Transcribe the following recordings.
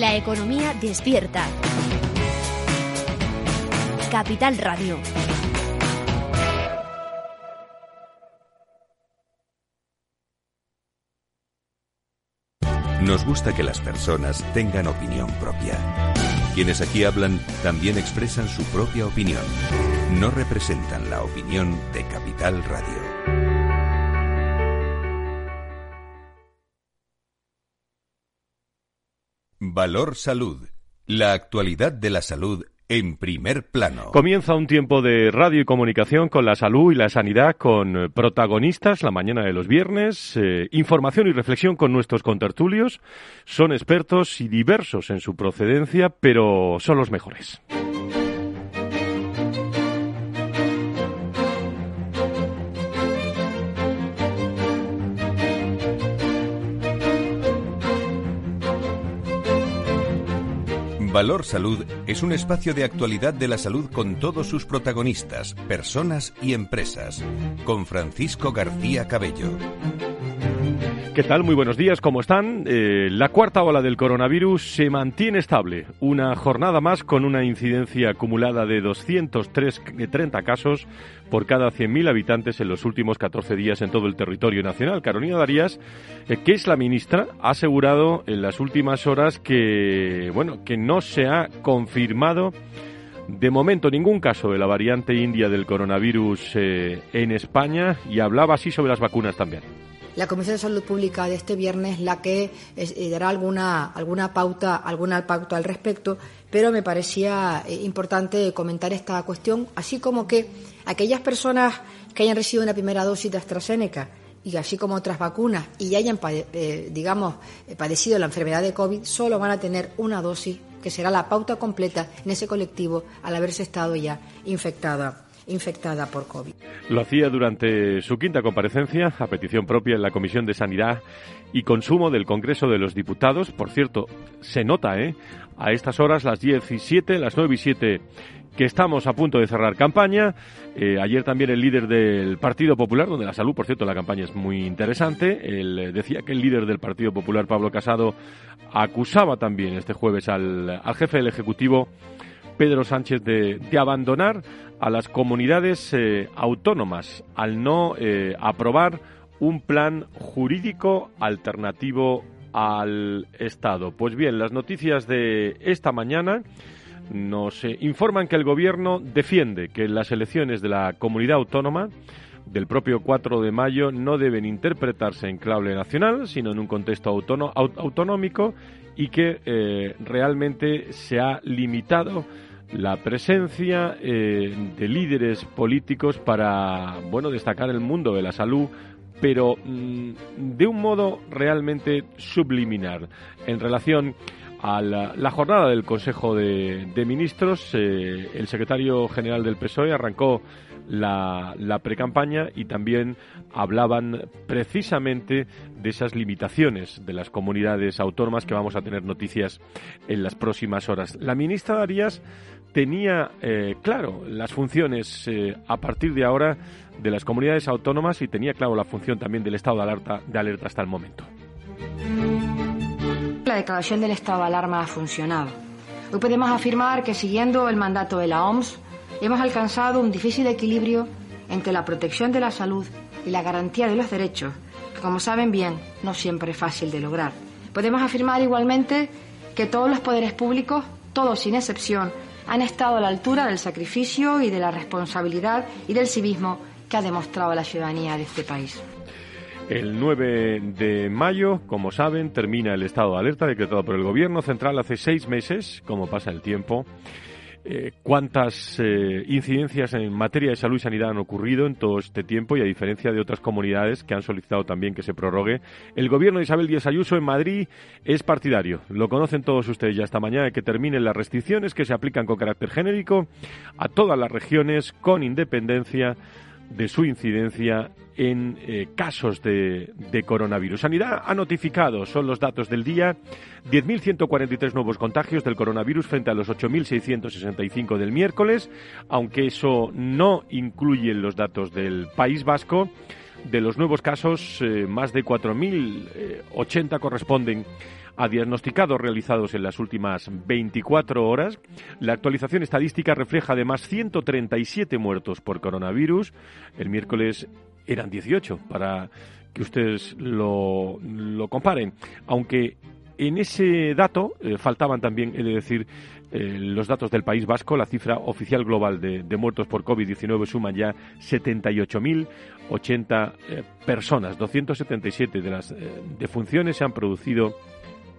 La economía despierta. Capital Radio. Nos gusta que las personas tengan opinión propia. Quienes aquí hablan también expresan su propia opinión. No representan la opinión de Capital Radio. Valor Salud. La actualidad de la salud en primer plano. Comienza un tiempo de radio y comunicación con la salud y la sanidad con protagonistas la mañana de los viernes, eh, información y reflexión con nuestros contertulios. Son expertos y diversos en su procedencia, pero son los mejores. Valor Salud es un espacio de actualidad de la salud con todos sus protagonistas, personas y empresas. Con Francisco García Cabello. ¿Qué tal? Muy buenos días, ¿cómo están? Eh, la cuarta ola del coronavirus se mantiene estable. Una jornada más con una incidencia acumulada de 230 casos por cada 100.000 habitantes en los últimos 14 días en todo el territorio nacional. Carolina Darías, eh, que es la ministra, ha asegurado en las últimas horas que, bueno, que no se ha confirmado de momento ningún caso de la variante india del coronavirus eh, en España y hablaba así sobre las vacunas también la Comisión de Salud Pública de este viernes la que eh, dará alguna, alguna pauta, alguna pauta al respecto, pero me parecía eh, importante comentar esta cuestión, así como que aquellas personas que hayan recibido una primera dosis de AstraZeneca y así como otras vacunas y hayan, eh, digamos, padecido la enfermedad de COVID, solo van a tener una dosis, que será la pauta completa en ese colectivo al haberse estado ya infectada infectada por COVID. Lo hacía durante su quinta comparecencia, a petición propia en la Comisión de Sanidad y Consumo del Congreso de los Diputados. Por cierto, se nota, ¿eh? A estas horas, las 10 y 7, las 9 y 7 que estamos a punto de cerrar campaña. Eh, ayer también el líder del Partido Popular, donde la salud, por cierto, la campaña es muy interesante. Él eh, decía que el líder del Partido Popular, Pablo Casado, acusaba también este jueves al, al jefe del Ejecutivo Pedro Sánchez de, abandonar a las comunidades eh, autónomas al no eh, aprobar un plan jurídico alternativo al Estado. Pues bien, las noticias de esta mañana nos eh, informan que el Gobierno defiende que las elecciones de la comunidad autónoma del propio 4 de mayo no deben interpretarse en clave nacional, sino en un contexto autonómico y que realmente se ha limitado la presencia eh, de líderes políticos para bueno destacar el mundo de la salud pero mm, de un modo realmente subliminar en relación a la, jornada del Consejo de, Ministros eh, el secretario general del PSOE arrancó la, la precampaña y también hablaban precisamente de esas limitaciones de las comunidades autónomas que vamos a tener noticias en las próximas horas. La ministra Darías tenía eh, claro las funciones eh, a partir de ahora de las comunidades autónomas y tenía claro la función también del estado de alerta, de alerta hasta el momento. La declaración del estado de alarma ha funcionado. Hoy podemos afirmar que siguiendo el mandato de la OMS hemos alcanzado un difícil equilibrio entre la protección de la salud y la garantía de los derechos, que como saben bien no siempre es fácil de lograr. Podemos afirmar igualmente que todos los poderes públicos, todos sin excepción, han estado a la altura del sacrificio y de la responsabilidad y del civismo que ha demostrado la ciudadanía de este país. El 9 de mayo, como saben, termina el estado de alerta decretado por el Gobierno central hace seis meses, como pasa el tiempo. Eh, cuántas eh, incidencias en materia de salud y sanidad han ocurrido en todo este tiempo y a diferencia de otras comunidades que han solicitado también que se prorrogue, el gobierno de Isabel Díaz Ayuso en Madrid es partidario. Lo conocen todos ustedes ya esta mañana de que terminen las restricciones que se aplican con carácter genérico a todas las regiones con independencia de su incidencia en eh, casos de, coronavirus. Sanidad ha notificado, son los datos del día, 10.143 nuevos contagios del coronavirus frente a los 8.665 del miércoles, aunque eso no incluye los datos del País Vasco De los nuevos casos, eh, más de 4.080 corresponden a diagnosticados realizados en las últimas 24 horas. La actualización estadística refleja además 137 muertos por coronavirus. El miércoles eran 18, para que ustedes lo, lo comparen. Aunque en ese dato eh, faltaban también, he de decir, eh, los datos del País Vasco. La cifra oficial global de, muertos por COVID-19 suma ya 78.080 eh, personas. 277 de las defunciones se han producido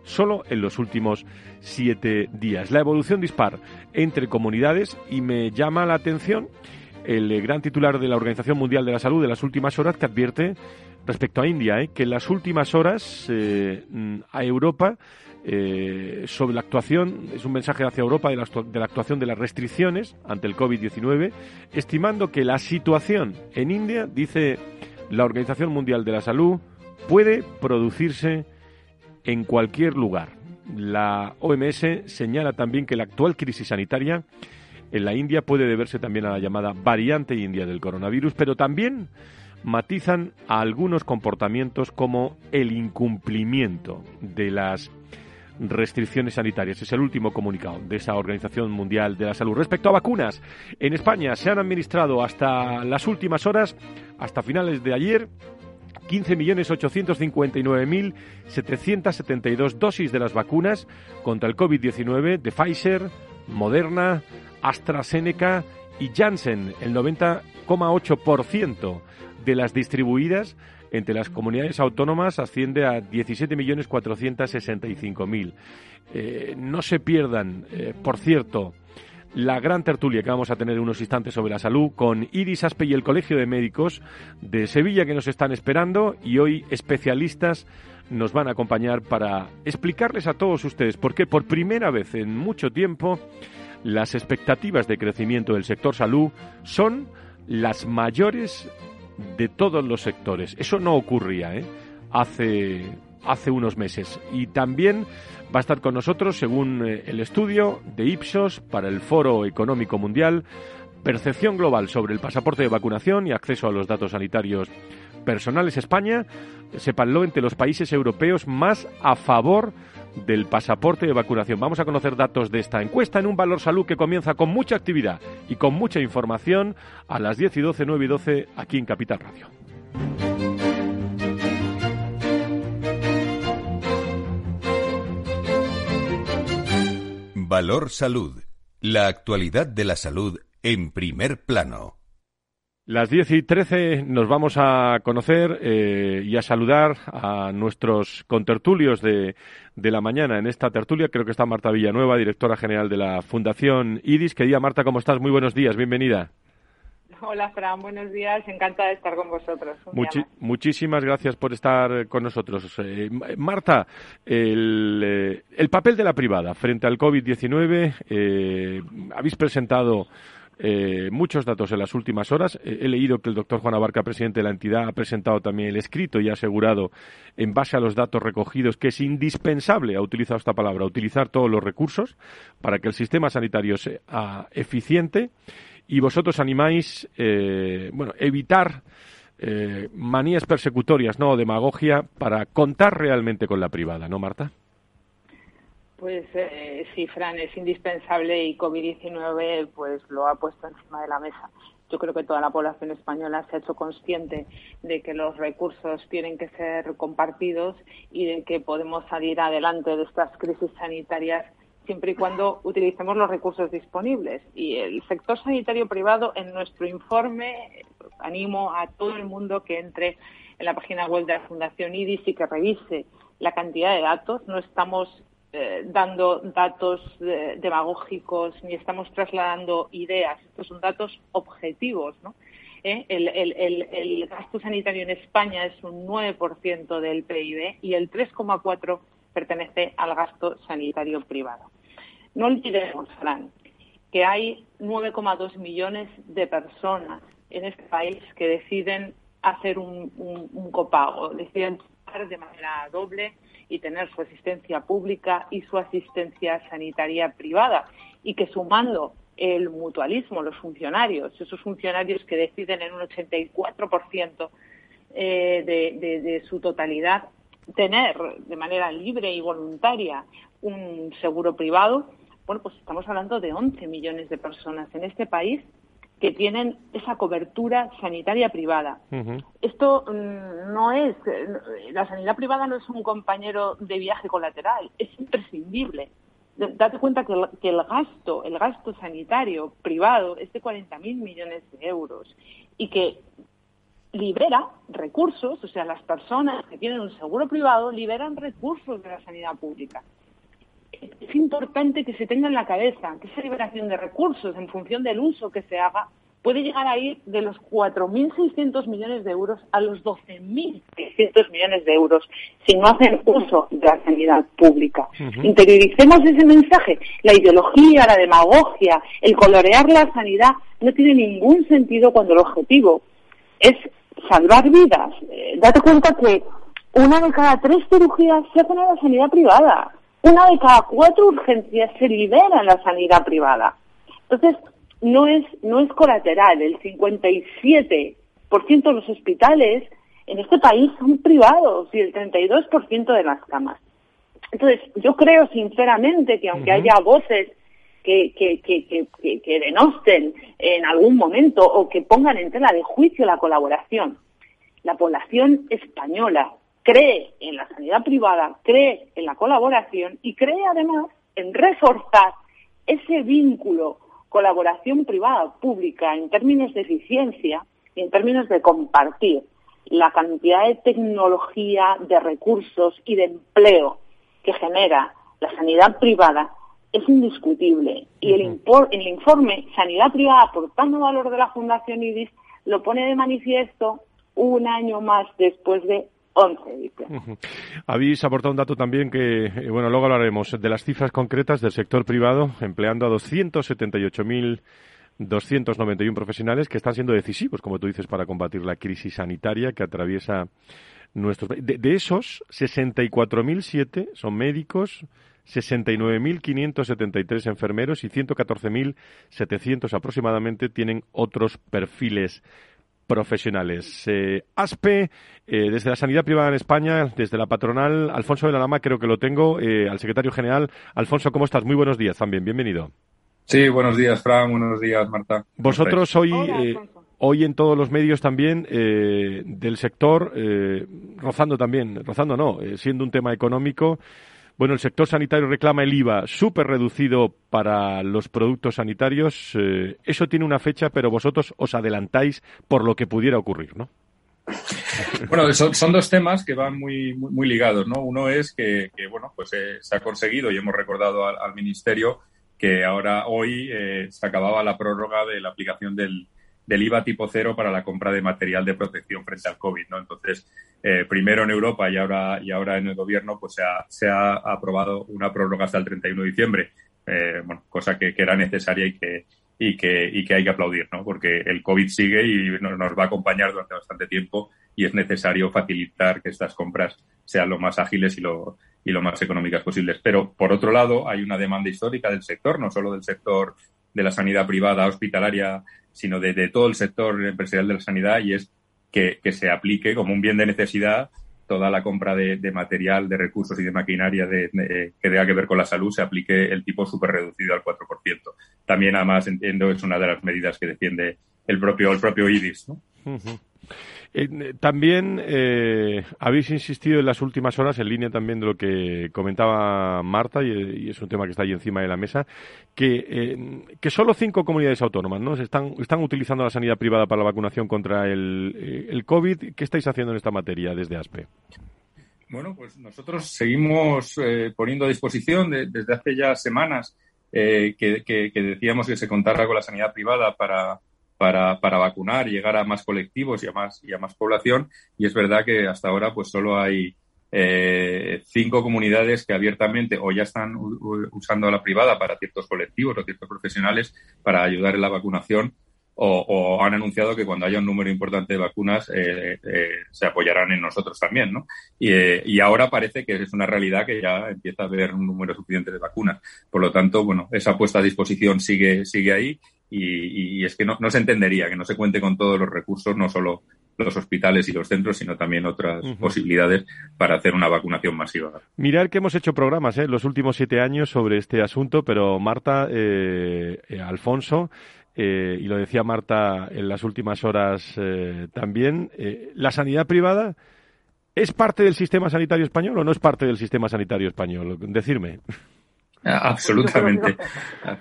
solo en los últimos siete días. La evolución dispar entre comunidades y me llama la atención el gran titular de la Organización Mundial de la Salud de las últimas horas que advierte respecto a India, ¿eh? que en las últimas horas eh, a Europa eh, sobre la actuación, es un mensaje hacia Europa de la, de la actuación de las restricciones ante el COVID-19, estimando que la situación en India, dice la Organización Mundial de la Salud, puede producirse en cualquier lugar. La OMS señala también que la actual crisis sanitaria en la India puede deberse también a la llamada variante india del coronavirus, pero también matizan a algunos comportamientos como el incumplimiento de las restricciones sanitarias. Es el último comunicado de esa Organización Mundial de la Salud. Respecto a vacunas, en España se han administrado hasta las últimas horas, hasta finales de ayer, 15.859.772 dosis de las vacunas contra el COVID-19 de Pfizer, Moderna, AstraZeneca y Janssen, el 90,8% de las distribuidas entre las comunidades autónomas asciende a 17.465.000. Eh, no se pierdan, eh, por cierto, la gran tertulia que vamos a tener en unos instantes sobre la salud con Iris Aspe y el Colegio de Médicos de Sevilla que nos están esperando y hoy especialistas nos van a acompañar para explicarles a todos ustedes por qué por primera vez en mucho tiempo las expectativas de crecimiento del sector salud son las mayores de todos los sectores. Eso no ocurría ¿eh? hace, hace unos meses. Y también va a estar con nosotros, según eh, el estudio de Ipsos para el Foro Económico Mundial, percepción global sobre el pasaporte de vacunación y acceso a los datos sanitarios personales. España se paló entre los países europeos más a favor del pasaporte de vacunación. Vamos a conocer datos de esta encuesta en un Valor Salud que comienza con mucha actividad y con mucha información a las 10 y 12, 9 y 12 aquí en Capital Radio. Valor Salud. La actualidad de la salud en primer plano. Las 10 y 13 nos vamos a conocer eh, y a saludar a nuestros contertulios de, de, la mañana. En esta tertulia creo que está Marta Villanueva, directora general de la Fundación IDIS. Querida Marta, ¿cómo estás? Muy buenos días, bienvenida. Hola, Fran, buenos días. Encantada de estar con vosotros. muchísimas gracias por estar con nosotros. Eh, Marta, el, eh, el, papel de la privada frente al COVID-19, habéis presentado eh, muchos datos en las últimas horas. Eh, he leído que el doctor Juan Abarca, presidente de la entidad, ha presentado también el escrito y ha asegurado, en base a los datos recogidos, que es indispensable, ha utilizado esta palabra, utilizar todos los recursos para que el sistema sanitario sea eficiente. Y vosotros animáis, eh, bueno, evitar manías persecutorias, no demagogia, para contar realmente con la privada, ¿no, Marta? Pues eh, sí, Fran, es indispensable y COVID-19 pues lo ha puesto encima de la mesa. Yo creo que toda la población española se ha hecho consciente de que los recursos tienen que ser compartidos y de que podemos salir adelante de estas crisis sanitarias siempre y cuando utilicemos los recursos disponibles. Y el sector sanitario privado, en nuestro informe, animo a todo el mundo que entre en la página web de la Fundación IDIS y que revise la cantidad de datos. No estamos eh, dando datos eh, demagógicos ni estamos trasladando ideas. Estos son datos objetivos. ¿no? ¿Eh? El, gasto sanitario en España es un 9% del PIB y el 3,4% pertenece al gasto sanitario privado. No olvidemos, Fran, que hay 9,2 millones de personas en este país que deciden hacer un, un copago, deciden pagar de manera doble y tener su asistencia pública y su asistencia sanitaria privada. Y que sumando el mutualismo, los funcionarios, esos funcionarios que deciden en un 84% eh, de, su totalidad tener de manera libre y voluntaria un seguro privado, bueno, pues estamos hablando de 11 millones de personas en este país que tienen esa cobertura sanitaria privada. Esto mm, no es, la sanidad privada no es un compañero de viaje colateral, es imprescindible. Date cuenta que el, gasto, el gasto sanitario privado es de 40.000 millones de euros y que libera recursos, o sea, las personas que tienen un seguro privado liberan recursos de la sanidad pública. Es importante que se tenga en la cabeza que esa liberación de recursos en función del uso que se haga puede llegar a ir de los 4.600 millones de euros a los 12.600 millones de euros si no hacen uso de la sanidad pública. Interioricemos ese mensaje. La ideología, la demagogia, el colorear la sanidad no tiene ningún sentido cuando el objetivo es salvar vidas. Eh, date cuenta que una de cada tres cirugías se hacen en la sanidad privada. Una de cada cuatro urgencias se libera en la sanidad privada. Entonces, no es, no es colateral. El 57% de los hospitales en este país son privados y el 32% de las camas. Entonces, yo creo sinceramente que aunque haya voces que, que, que, que, denosten en algún momento o que pongan en tela de juicio la colaboración, la población española cree en la sanidad privada, cree en la colaboración y cree además en reforzar ese vínculo colaboración privada pública en términos de eficiencia y en términos de compartir la cantidad de tecnología, de recursos y de empleo que genera la sanidad privada es indiscutible. Y el, el informe Sanidad Privada aportando valor de la Fundación IDIS lo pone de manifiesto un año más después de 11 Habéis aportado un dato también que, eh, bueno, luego hablaremos de las cifras concretas del sector privado, empleando a 278.291 profesionales que están siendo decisivos, como tú dices, para combatir la crisis sanitaria que atraviesa nuestros de, de esos, 64.007 son médicos, 69.573 enfermeros y 114.700 aproximadamente tienen otros perfiles profesionales. Eh, ASPE, eh, desde la sanidad privada en España, desde la patronal, Alfonso de la Lama, creo que lo tengo, eh, al secretario general. Alfonso, ¿cómo estás? Muy buenos días también, bienvenido. Sí, buenos días, Fran, buenos días, Marta. Vosotros hoy, hoy en todos los medios también del sector, rozando también, rozando no, siendo un tema económico, bueno, el sector sanitario reclama el IVA súper reducido para los productos sanitarios. Eh, eso tiene una fecha, pero vosotros os adelantáis por lo que pudiera ocurrir, ¿no? Bueno, son, dos temas que van muy, muy, ligados, ¿no? Uno es que, bueno, pues eh, se ha conseguido y hemos recordado al, Ministerio que ahora hoy eh, se acababa la prórroga de la aplicación del, del IVA tipo cero para la compra de material de protección frente al COVID, ¿no? Entonces, eh, primero en Europa y ahora, y ahora en el gobierno, pues se ha, se ha aprobado una prórroga hasta el 31 de diciembre, eh, bueno, cosa que, que, era necesaria y que, y que, y que hay que aplaudir, ¿no? Porque el COVID sigue y nos, nos va a acompañar durante bastante tiempo y es necesario facilitar que estas compras sean lo más ágiles y lo, y lo más económicas posibles. Pero, por otro lado, hay una demanda histórica del sector, no solo del sector de la sanidad privada hospitalaria, sino de, todo el sector empresarial de la sanidad y es que, se aplique como un bien de necesidad toda la compra de, material, de recursos y de maquinaria de, que tenga que ver con la salud se aplique el tipo súper reducido al 4%. También, además, entiendo, es una de las medidas que defiende el propio, el propio IDIS. ¿no? Eh, también eh, habéis insistido en las últimas horas, en línea también de lo que comentaba Marta, y, es un tema que está ahí encima de la mesa, que, eh, que solo cinco comunidades autónomas ¿no? están, están utilizando la sanidad privada para la vacunación contra el, el COVID. ¿Qué estáis haciendo en esta materia desde ASPE? Bueno, pues nosotros seguimos poniendo a disposición desde hace ya semanas que, que, decíamos que se contara con la sanidad privada para, para, para vacunar llegar a más colectivos y a más, y a más población. Y es verdad que hasta ahora pues solo hay eh, cinco comunidades que abiertamente o ya están usando la privada para ciertos colectivos o ciertos profesionales para ayudar en la vacunación o, han anunciado que cuando haya un número importante de vacunas eh, eh, se apoyarán en nosotros también, ¿no? Y, y, ahora parece que es una realidad que ya empieza a haber un número suficiente de vacunas. Por lo tanto, bueno, esa puesta a disposición sigue, sigue ahí y, es que no, no, se entendería que no se cuente con todos los recursos, no solo los hospitales y los centros, sino también otras posibilidades para hacer una vacunación masiva. Mirar que hemos hecho programas en ¿eh? los últimos siete años sobre este asunto, pero Marta, eh, eh, Alfonso, y lo decía Marta en las últimas horas también, la sanidad privada ¿Es parte del sistema sanitario español o no es parte del sistema sanitario español? Decirme. Absolutamente.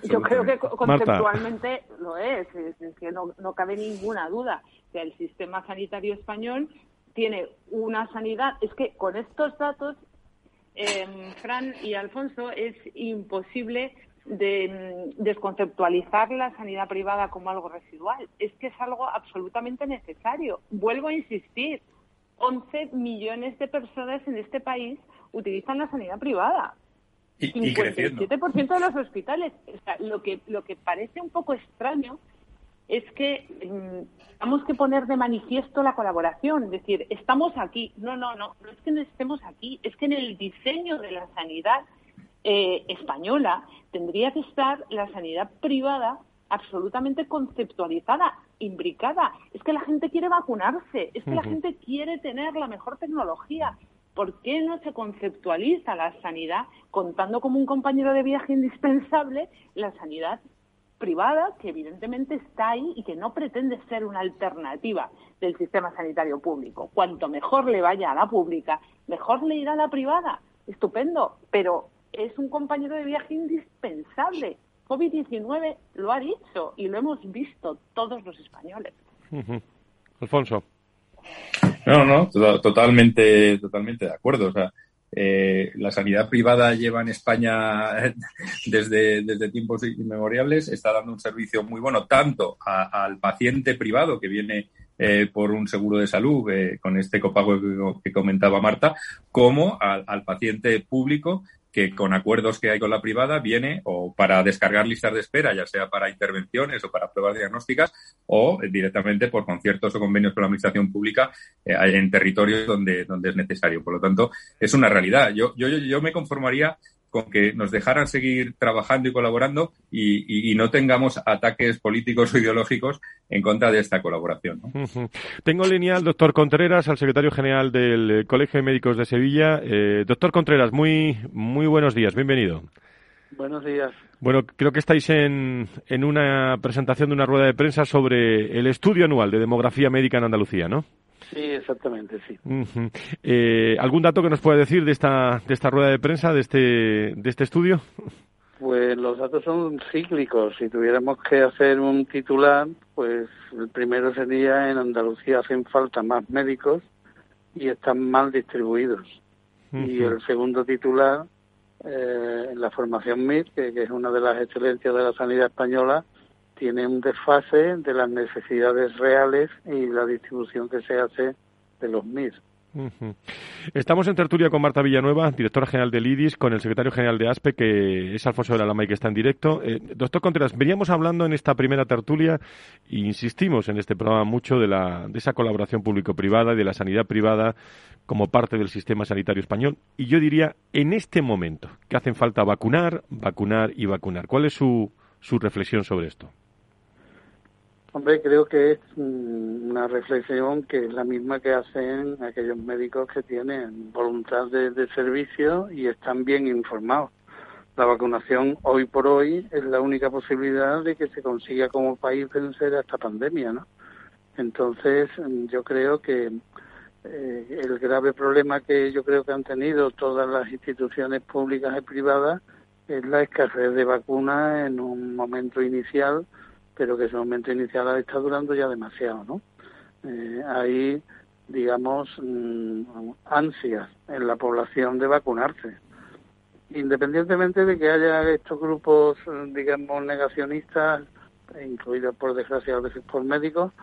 Yo creo que, conceptualmente lo es, es, que no, no, cabe ninguna duda que el sistema sanitario español tiene una sanidad. Es que con estos datos, eh, Fran y Alfonso, es imposible de mm, desconceptualizar la sanidad privada como algo residual. Es que es algo absolutamente necesario. Vuelvo a insistir, 11 millones de personas en este país utilizan la sanidad privada. Y, 57% de los hospitales. lo, que, lo que parece un poco extraño es que mm, tenemos que poner de manifiesto la colaboración, es decir, estamos aquí. No, no, no, no es que no estemos aquí, es que en el diseño de la sanidad eh, española tendría que estar la sanidad privada absolutamente conceptualizada, imbricada. Es que la gente quiere vacunarse, es que la gente quiere tener la mejor tecnología. ¿Por qué no se conceptualiza la sanidad contando como un compañero de viaje indispensable la sanidad privada, que evidentemente está ahí y que no pretende ser una alternativa del sistema sanitario público? Cuanto mejor le vaya a la pública, mejor le irá a la privada. Estupendo, pero es un compañero de viaje indispensable COVID-19 lo ha dicho y lo hemos visto todos los españoles. Alfonso. No, no, totalmente, totalmente de acuerdo. O sea, eh, la sanidad privada lleva en España desde, desde tiempos inmemoriales, está dando un servicio muy bueno tanto al paciente privado que viene eh, por un seguro de salud eh, con este copago que, comentaba Marta, como al paciente público que con acuerdos que hay con la privada viene para descargar listas de espera, ya sea para intervenciones o para pruebas diagnósticas, o directamente por conciertos o convenios con la administración pública eh, en territorios donde, donde es necesario. Por lo tanto, es una realidad. Yo, yo, yo me conformaría con que nos dejaran seguir trabajando y colaborando y, no tengamos ataques políticos o ideológicos en contra de esta colaboración. Tengo en línea al doctor Contreras, al secretario general del Colegio de Médicos de Sevilla. Eh, doctor Contreras, muy, muy buenos días, bienvenido. Buenos días. Bueno, creo que estáis en, en una presentación de una rueda de prensa sobre el estudio anual de demografía médica en Andalucía, ¿no? Sí, exactamente, sí. Eh, ¿Algún dato que nos pueda decir de esta, de esta rueda de prensa, de este, de este estudio? Pues los datos son cíclicos. Si tuviéramos que hacer un titular, pues el primero sería en Andalucía hacen falta más médicos y están mal distribuidos. Y el segundo titular, eh, la formación MIR, que, es una de las excelencias de la sanidad española, tiene un desfase de las necesidades reales y la distribución que se hace de los MIR. Estamos en tertulia con Marta Villanueva, directora general del IDIS, con el secretario general de ASPE, que es Alfonso de la Lama y que está en directo. Eh, doctor Contreras, veníamos hablando en esta primera tertulia e insistimos en este programa mucho de, la, de esa colaboración público-privada y de la sanidad privada como parte del sistema sanitario español. Y yo diría, en este momento, que hacen falta vacunar, vacunar y vacunar. ¿Cuál es su, su reflexión sobre esto? Hombre, creo que es una reflexión que es la misma que hacen aquellos médicos que tienen voluntad de, servicio y están bien informados. La vacunación hoy por hoy es la única posibilidad de que se consiga como país vencer esta pandemia, ¿no? Entonces, yo creo que eh, el grave problema que yo creo que han tenido todas las instituciones públicas y privadas es la escasez de vacunas en un momento inicial pero que ese momento inicial está durando ya demasiado, ¿no? Eh, hay, digamos, mm, ansias en la población de vacunarse. Independientemente de que haya estos grupos, digamos, negacionistas, incluidos por desgracia a veces por médicos,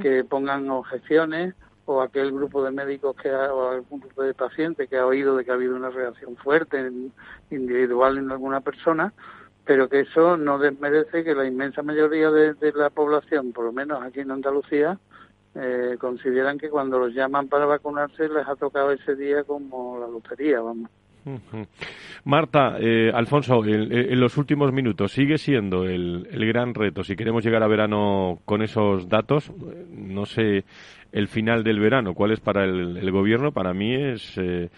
que pongan objeciones o aquel grupo de médicos que o algún grupo de pacientes que ha oído de que ha habido una reacción fuerte individual en alguna persona, pero que eso no desmerece que la inmensa mayoría de, la población, por lo menos aquí en Andalucía, eh, consideran que cuando los llaman para vacunarse les ha tocado ese día como la lotería, vamos. Marta, eh, Alfonso, en, los últimos minutos, ¿sigue siendo el, gran reto? Si queremos llegar a verano con esos datos, no sé el final del verano, ¿cuál es para el, gobierno? Para mí es eh,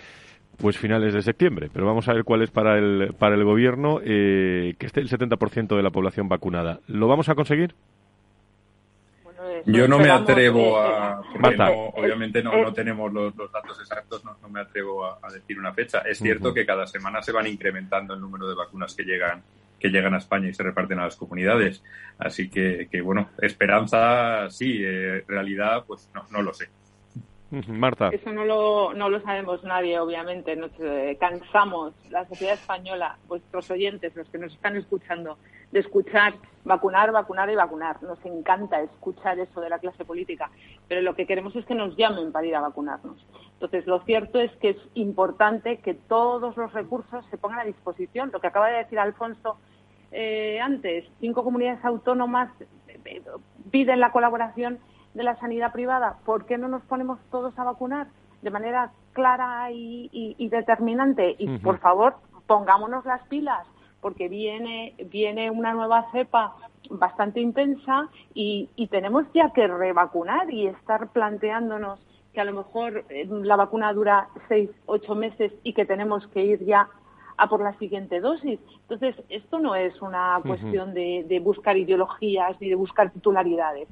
pues finales de septiembre, pero vamos a ver cuál es para el, para el gobierno eh, que esté el 70% de la población vacunada. ¿Lo vamos a conseguir? Yo no me atrevo a. obviamente no, no tenemos los, datos exactos, no, me atrevo a, decir una fecha. Es cierto que cada semana se van incrementando el número de vacunas que llegan que llegan a España y se reparten a las comunidades. Así que, que bueno, esperanza sí, eh, realidad pues no, no lo sé. Marta. Eso no lo, no lo sabemos nadie, obviamente. Nos eh, cansamos, la sociedad española, vuestros oyentes, los que nos están escuchando, de escuchar vacunar, vacunar y vacunar. Nos encanta escuchar eso de la clase política, pero lo que queremos es que nos llamen para ir a vacunarnos. Entonces, lo cierto es que es importante que todos los recursos se pongan a disposición. Lo que acaba de decir Alfonso eh, antes, cinco comunidades autónomas eh, piden la colaboración de la sanidad privada, ¿por qué no nos ponemos todos a vacunar de manera clara y, determinante? Y por favor, pongámonos las pilas, porque viene, viene una nueva cepa bastante intensa y, tenemos ya que revacunar y estar planteándonos que a lo mejor eh, la vacuna dura seis, ocho meses y que tenemos que ir ya a por la siguiente dosis. Entonces, esto no es una cuestión de buscar ideologías ni de buscar titularidades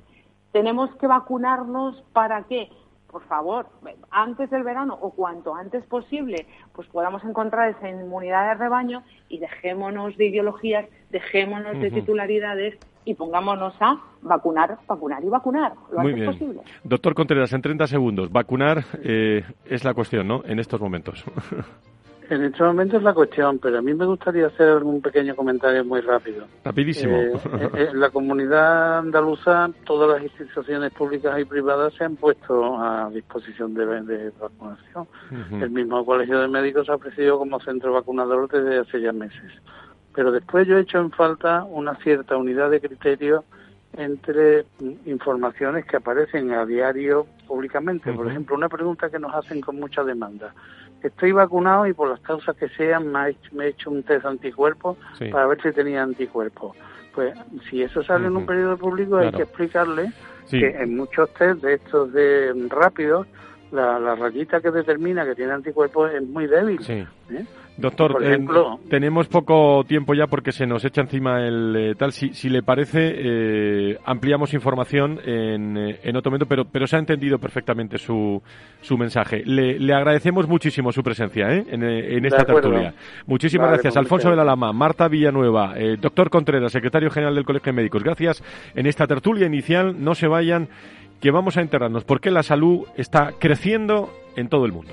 tenemos que vacunarnos para que, por favor, antes del verano o cuanto antes posible, pues podamos encontrar esa inmunidad de rebaño y dejémonos de ideologías, dejémonos de titularidades y pongámonos a vacunar, vacunar y vacunar lo antes posible. Doctor Contreras, en 30 segundos, vacunar eh, es la cuestión, ¿no? En estos momentos. En este momento es la cuestión, pero a mí me gustaría hacer algún pequeño comentario muy rápido. Rapidísimo. Eh, eh, en la comunidad andaluza, todas las instituciones públicas y privadas se han puesto a disposición de, vacunación. El mismo Colegio de Médicos ha ofrecido como centro vacunador desde hace ya meses. Pero después yo he hecho en falta una cierta unidad de criterio entre informaciones que aparecen a diario públicamente. Por ejemplo, una pregunta que nos hacen con mucha demanda estoy vacunado y por las causas que sean me, he hecho un test anticuerpos para ver si tenía anticuerpos. Pues si eso sale en un periodo público hay que explicarle que en muchos test de estos de rápidos la, la rayita que determina que tiene anticuerpos es muy débil. ¿eh? Doctor, eh, tenemos poco tiempo ya porque se nos echa encima el eh, tal. Si, si, le parece, eh, ampliamos información en, en, otro momento, pero, pero se ha entendido perfectamente su, su mensaje. Le, le agradecemos muchísimo su presencia en, en, esta tertulia. Muchísimas gracias. Pues Alfonso de la Lama, Marta Villanueva, doctor Contreras, secretario general del Colegio de Médicos. Gracias en esta tertulia inicial. No se vayan, que vamos a enterarnos porque la salud está creciendo en todo el mundo.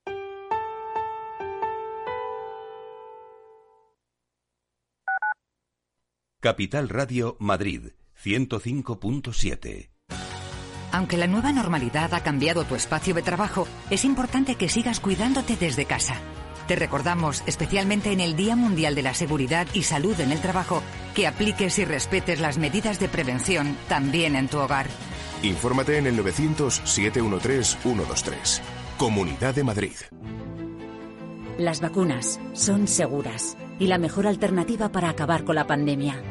Capital Radio Madrid 105.7. Aunque la nueva normalidad ha cambiado tu espacio de trabajo, es importante que sigas cuidándote desde casa. Te recordamos, especialmente en el Día Mundial de la Seguridad y Salud en el Trabajo, que apliques y respetes las medidas de prevención también en tu hogar. Infórmate en el 900-713-123. Comunidad de Madrid. Las vacunas son seguras y la mejor alternativa para acabar con la pandemia.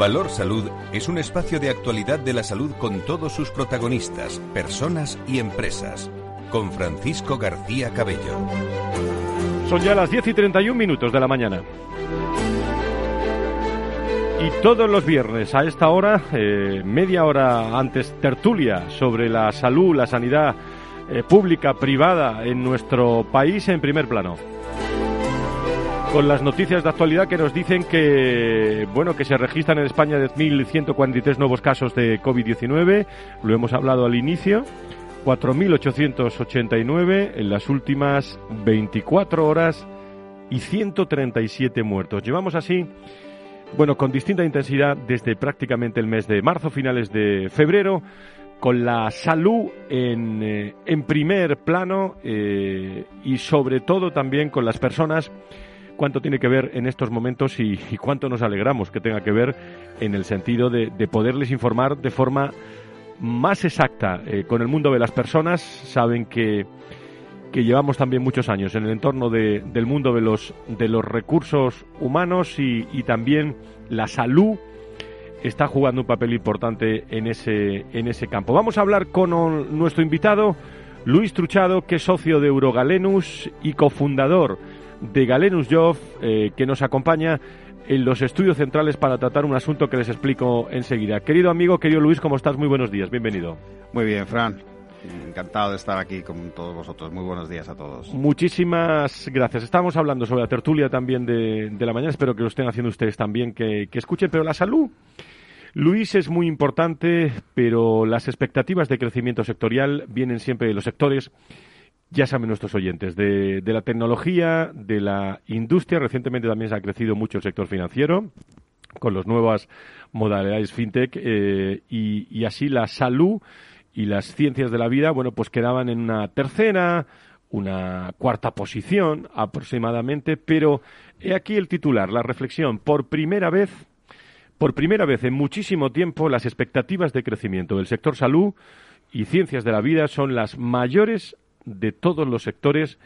Valor Salud es un espacio de actualidad de la salud con todos sus protagonistas, personas y empresas. Con Francisco García Cabello. Son ya las 10 y 31 minutos de la mañana. Y todos los viernes a esta hora, eh, media hora antes, tertulia sobre la salud, la sanidad eh, pública, privada en nuestro país en primer plano con las noticias de actualidad que nos dicen que bueno que se registran en España 10.143 nuevos casos de COVID-19, lo hemos hablado al inicio, 4.889 en las últimas 24 horas y 137 muertos. Llevamos así, bueno, con distinta intensidad desde prácticamente el mes de marzo, finales de febrero, con la salud en, eh, en primer plano eh, y sobre todo también con las personas cuánto tiene que ver en estos momentos y, cuánto nos alegramos que tenga que ver en el sentido de, poderles informar de forma más exacta eh, con el mundo de las personas. Saben que, que llevamos también muchos años en el entorno del mundo de los, de los recursos humanos y, y también la salud está jugando un papel importante en ese, en ese campo. Vamos a hablar con nuestro invitado, Luis Truchado, que es socio de Eurogalenus y cofundador de Galenus Joff, eh, que nos acompaña en los estudios centrales para tratar un asunto que les explico enseguida. Querido amigo, querido Luis, ¿cómo estás? Muy buenos días, bienvenido. Muy bien, Fran. Encantado de estar aquí con todos vosotros. Muy buenos días a todos. Muchísimas gracias. Estamos hablando sobre la tertulia también de, la mañana. Espero que lo estén haciendo ustedes también, que, que escuchen. Pero la salud, Luis, es muy importante, pero las expectativas de crecimiento sectorial vienen siempre de los sectores ya saben nuestros oyentes, de, la tecnología, de la industria. Recientemente también se ha crecido mucho el sector financiero con las nuevas modalidades fintech eh, y, así la salud y las ciencias de la vida, bueno, pues quedaban en una tercera, una cuarta posición aproximadamente, pero he aquí el titular, la reflexión. Por primera vez, por primera vez en muchísimo tiempo, las expectativas de crecimiento del sector salud y ciencias de la vida son las mayores de todos los sectores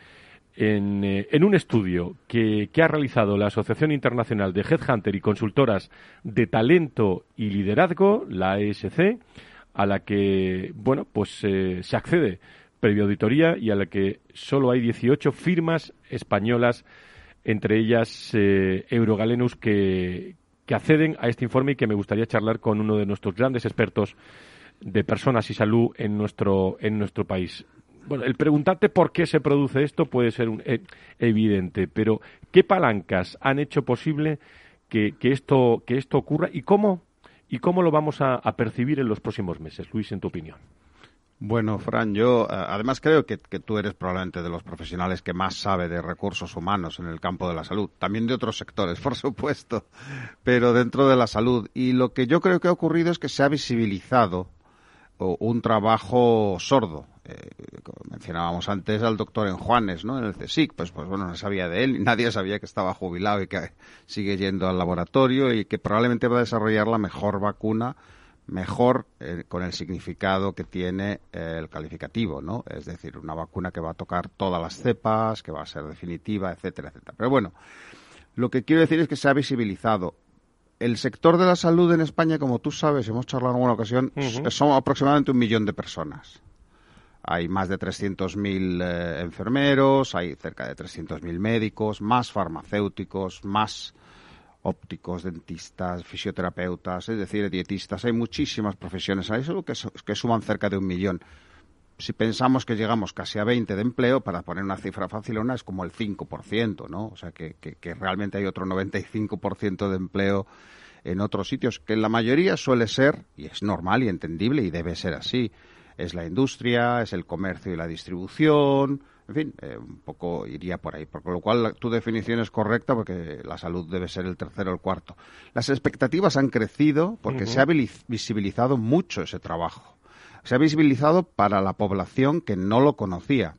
en, eh, un estudio que, ha realizado la Asociación Internacional de Headhunter y Consultoras de Talento y Liderazgo, la ESC, a la que, bueno, pues eh, se accede previo auditoría y a la que solo hay 18 firmas españolas, entre ellas eh, Eurogalenus, que, que acceden a este informe y que me gustaría charlar con uno de nuestros grandes expertos de personas y salud en nuestro, en nuestro país bueno, el preguntarte por qué se produce esto puede ser eh, evidente, pero ¿qué palancas han hecho posible que, esto, que esto ocurra y cómo, y cómo lo vamos a, percibir en los próximos meses? Luis, en tu opinión. Bueno, Fran, yo eh, además creo que, que, tú eres probablemente de los profesionales que más sabe de recursos humanos en el campo de la salud, también de otros sectores, por supuesto, pero dentro de la salud. Y lo que yo creo que ha ocurrido es que se ha visibilizado un trabajo sordo mencionábamos antes al doctor en Juanes, ¿no? En el CSIC, pues, pues bueno, no sabía de él, nadie sabía que estaba jubilado y que sigue yendo al laboratorio y que probablemente va a desarrollar la mejor vacuna, mejor eh, con el significado que tiene eh, el calificativo, ¿no? Es decir, una vacuna que va a tocar todas las cepas, que va a ser definitiva, etcétera, etcétera. Pero bueno, lo que quiero decir es que se ha visibilizado el sector de la salud en España, como tú sabes, hemos charlado en alguna ocasión, son aproximadamente un millón de personas. Hay más de 300.000 eh, enfermeros, hay cerca de 300.000 médicos, más farmacéuticos, más ópticos, dentistas, fisioterapeutas, es decir, dietistas. Hay muchísimas profesiones. Hay que, que suman cerca de un millón. si pensamos que llegamos casi a 20 de empleo, para poner una cifra facilona, es como el 5%, ¿no? O sea, que, que, realmente hay otro 95% de empleo en otros sitios, que en la mayoría suele ser, y es normal y entendible y debe ser así, es la industria, es el comercio y la distribución, en fin, eh, un poco iría por ahí. Por lo cual, tu definición es correcta porque la salud debe ser el tercero o el cuarto. Las expectativas han crecido porque se ha visibilizado mucho ese trabajo. Se ha visibilizado para la población que no lo conocía.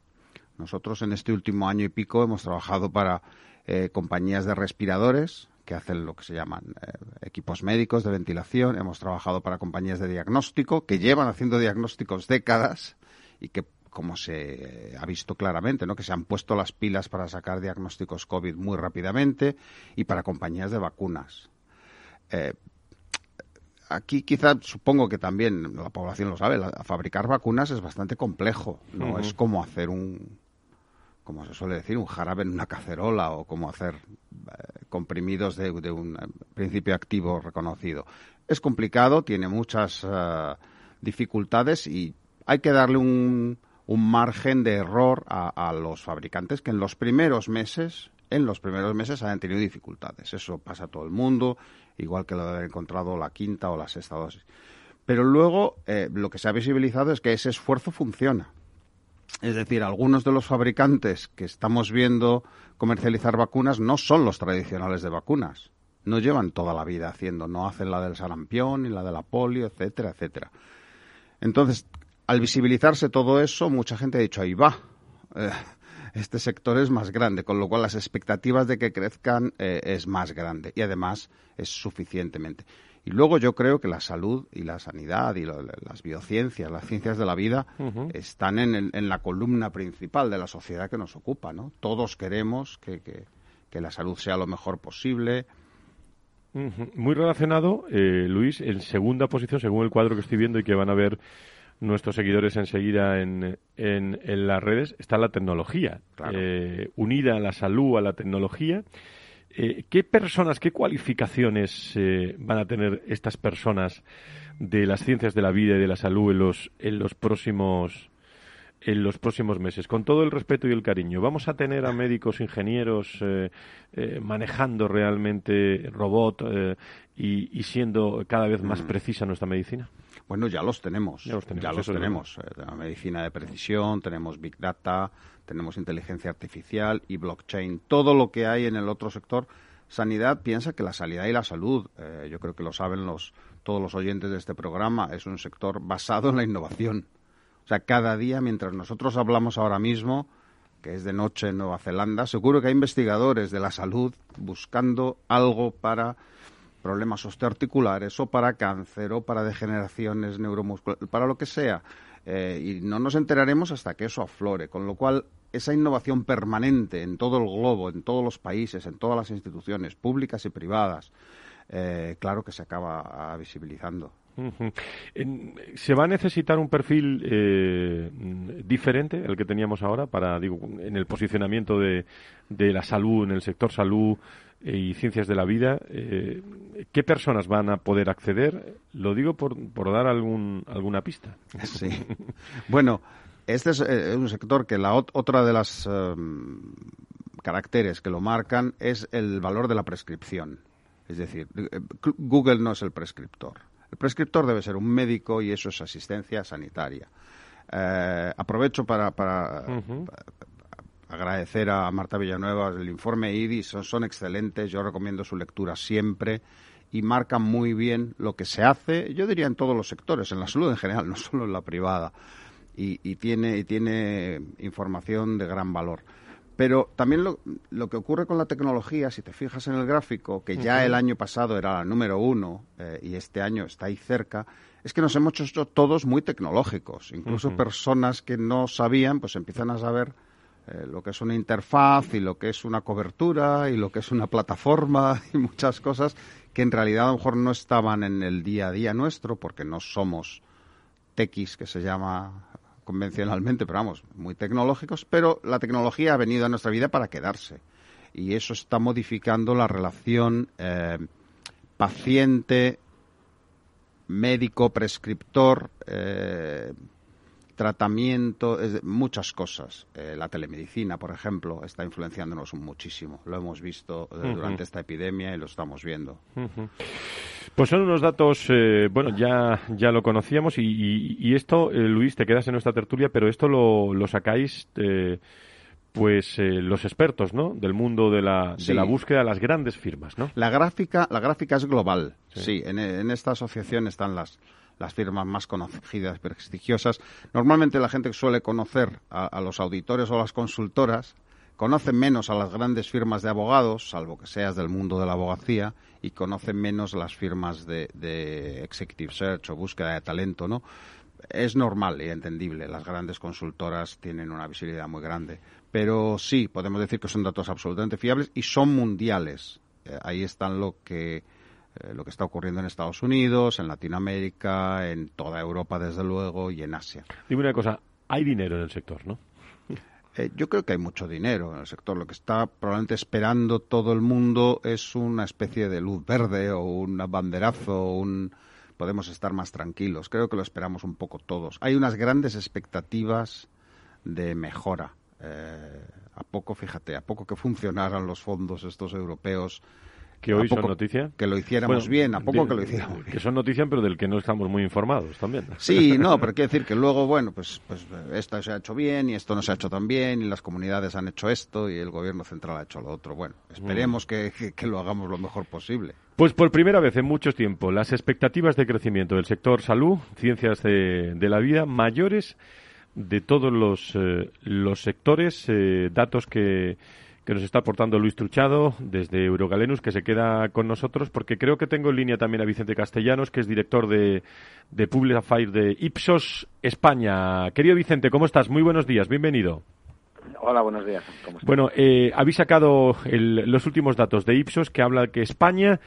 Nosotros en este último año y pico hemos trabajado para eh, compañías de respiradores que hacen lo que se llaman eh, equipos médicos de ventilación. Hemos trabajado para compañías de diagnóstico que llevan haciendo diagnósticos décadas y que como se ha visto claramente, ¿no? que se han puesto las pilas para sacar diagnósticos COVID muy rápidamente y para compañías de vacunas. Eh, aquí quizá supongo que también la población lo sabe, fabricar vacunas es bastante complejo, no es como hacer un como se suele decir, un jarabe en una cacerola o como hacer eh, comprimidos de, un principio activo reconocido. Es complicado, tiene muchas eh, dificultades y hay que darle un, un margen de error a, los fabricantes que en los primeros meses en los primeros meses han tenido dificultades. Eso pasa a todo el mundo, igual que lo haber encontrado la quinta o la sexta dosis. Pero luego eh, lo que se ha visibilizado es que ese esfuerzo funciona. Es decir, algunos de los fabricantes que estamos viendo comercializar vacunas no son los tradicionales de vacunas. No llevan toda la vida haciendo, no hacen la del sarampión ni la de la polio, etcétera, etcétera. Entonces, al visibilizarse todo eso, mucha gente ha dicho, ahí va, eh, este sector es más grande, con lo cual las expectativas de que crezcan eh, es más grande y además es suficientemente. Y luego yo creo que la salud y la sanidad y las biociencias, las ciencias de la vida, están en, la columna principal de la sociedad que nos ocupa, ¿no? Todos queremos que, que, la salud sea lo mejor posible, Muy relacionado, eh, Luis, en segunda posición, según el cuadro que estoy viendo y que van a ver nuestros seguidores enseguida en, en, las redes, está la tecnología. Eh, unida a la salud, a la tecnología. Eh, ¿Qué personas, qué cualificaciones eh, van a tener estas personas de las ciencias de la vida y de la salud en los, próximos en los próximos meses, con todo el respeto y el cariño. ¿Vamos a tener a médicos, ingenieros manejando realmente robot y, y, siendo cada vez más mm. precisa nuestra medicina? Bueno, ya los tenemos. Ya los tenemos. Ya eh, medicina de precisión, tenemos Big Data, tenemos inteligencia artificial y blockchain. Todo lo que hay en el otro sector. Sanidad piensa que la sanidad y la salud, eh, yo creo que lo saben los, todos los oyentes de este programa, es un sector basado en la innovación. O sea, cada día, mientras nosotros hablamos ahora mismo, que es de noche en Nueva Zelanda, seguro que hay investigadores de la salud buscando algo para problemas osteoarticulares o para cáncer o para degeneraciones neuromusculares, para lo que sea. Eh, y no nos enteraremos hasta que eso aflore, con lo cual esa innovación permanente en todo el globo, en todos los países, en todas las instituciones públicas y privadas, eh, claro que se acaba visibilizando. ¿Se va a necesitar un perfil eh, diferente al que teníamos ahora para, digo, en el posicionamiento de, de la salud, en el sector salud, y ciencias de la vida, eh, ¿qué personas van a poder acceder? Lo digo por, por dar algún, alguna pista. Sí. bueno, este es eh, un sector que la otra de las em, caracteres que lo marcan es el valor de la prescripción. Es decir, eh, Google no es el prescriptor. El prescriptor debe ser un médico y eso es asistencia sanitaria. aprovecho para, para, agradecer a Marta Villanueva el informe IDI, son, excelentes, yo recomiendo su lectura siempre y marcan muy bien lo que se hace, yo diría en todos los sectores, en la salud en general, no solo en la privada, y, tiene, y tiene información de gran valor. Pero también lo, lo, que ocurre con la tecnología, si te fijas en el gráfico, que ya el año pasado era la número uno eh, y este año está ahí cerca, es que nos hemos hecho todos muy tecnológicos. Incluso personas que no sabían, pues empiezan a saber eh, lo que es una interfaz y lo que es una cobertura y lo que es una plataforma y muchas cosas que en realidad a lo mejor no estaban en el día a día nuestro porque no somos techis que se llama convencionalmente, pero vamos, muy tecnológicos, pero la tecnología ha venido a nuestra vida para quedarse. Y eso está modificando la relación eh, paciente médico prescriptor eh, tratamiento, es muchas cosas. Eh, la telemedicina, por ejemplo, está influenciándonos muchísimo. Lo hemos visto eh, durante esta epidemia y lo estamos viendo. Pues son unos datos, eh, bueno, ya, ya lo conocíamos y, esto, Luis, te quedas en nuestra tertulia, pero esto lo, lo sacáis pues los expertos, ¿no? Del mundo de la, de la búsqueda, las grandes firmas, ¿no? La gráfica, la gráfica es global. Sí, en, en, esta asociación están las las firmas más conocidas, prestigiosas. Normalmente la gente que suele conocer a, los auditores o las consultoras conoce menos a las grandes firmas de abogados, salvo que seas del mundo de la abogacía, y conoce menos las firmas de, de executive search o búsqueda de talento, ¿no? Es normal y entendible, las grandes consultoras tienen una visibilidad muy grande, pero sí, podemos decir que son datos absolutamente fiables y son mundiales. Eh, ahí están lo que eh, lo que está ocurriendo en Estados Unidos, en Latinoamérica, en toda Europa, desde luego, y en Asia. Dime una cosa, hay dinero en el sector, ¿no? Eh, yo creo que hay mucho dinero en el sector. Lo que está probablemente esperando todo el mundo es una especie de luz verde o un banderazo, un podemos estar más tranquilos. Creo que lo esperamos un poco todos. Hay unas grandes expectativas de mejora. Eh, a poco, fíjate, a poco que funcionaran los fondos estos europeos que hoy son noticia. Que lo hiciéramos bien, a poco que lo hiciéramos bien. Que son noticia, pero del que no estamos muy informados también. Sí, no, pero quiere decir que luego, bueno, pues, pues esto se ha hecho bien y esto no se ha hecho tan bien y las comunidades han hecho esto y el gobierno central ha hecho lo otro. Bueno, esperemos mm. que, que, lo hagamos lo mejor posible. Pues por primera vez en mucho tiempo, las expectativas de crecimiento del sector salud, ciencias de, de la vida, mayores de todos los, eh, los sectores, eh, datos que que nos está aportando Luis Truchado desde Eurogalenus, que se queda con nosotros, porque creo que tengo en línea también a Vicente Castellanos, que es director de, de Public Affairs de Ipsos España. Querido Vicente, ¿cómo estás? Muy buenos días, bienvenido. Hola, buenos días. bueno, eh, habéis sacado los últimos datos de Ipsos que habla que España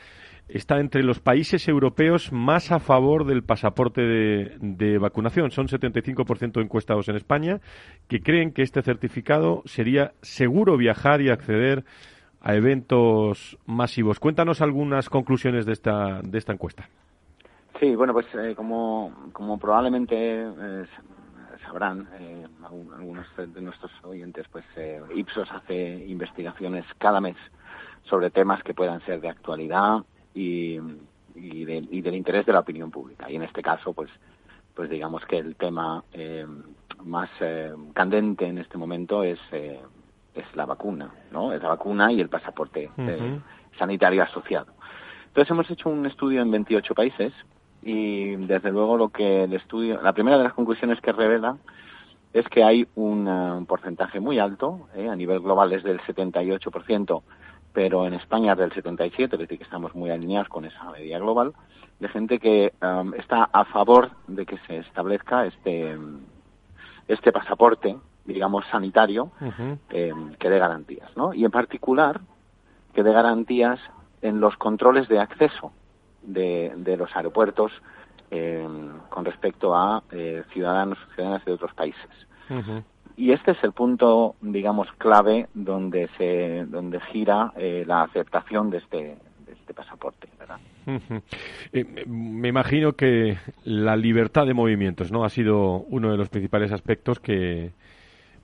está entre los países europeos más a favor del pasaporte de, vacunación. Son 75% encuestados en España que creen que este certificado sería seguro viajar y acceder a eventos masivos. Cuéntanos algunas conclusiones de esta, encuesta. Sí, bueno, pues eh, como, probablemente eh, sabrán eh, algunos de nuestros oyentes, pues Ipsos hace investigaciones cada mes sobre temas que puedan ser de actualidad y, y, del interés de la opinión pública. Y en este caso, pues, pues digamos que el tema eh, más eh, candente en este momento es, eh, es la vacuna, ¿no? Es la vacuna y el pasaporte sanitario asociado. Entonces hemos hecho un estudio en 28 países y desde luego lo que el estudio, la primera de las conclusiones que revela es que hay un porcentaje muy alto, a nivel global es del 78%, pero en España es del 77, es decir, que estamos muy alineados con esa media global, de gente que um, está a favor de que se establezca este, este pasaporte, digamos, sanitario, eh, que dé garantías, ¿no? Y en particular, que dé garantías en los controles de acceso de, de los aeropuertos eh, con respecto a eh, ciudadanos ciudadanas de otros países. Y este es el punto, digamos, clave donde se donde gira eh, la aceptación de este, de este pasaporte, ¿verdad? Eh, me imagino que la libertad de movimientos, ¿no? Ha sido uno de los principales aspectos que,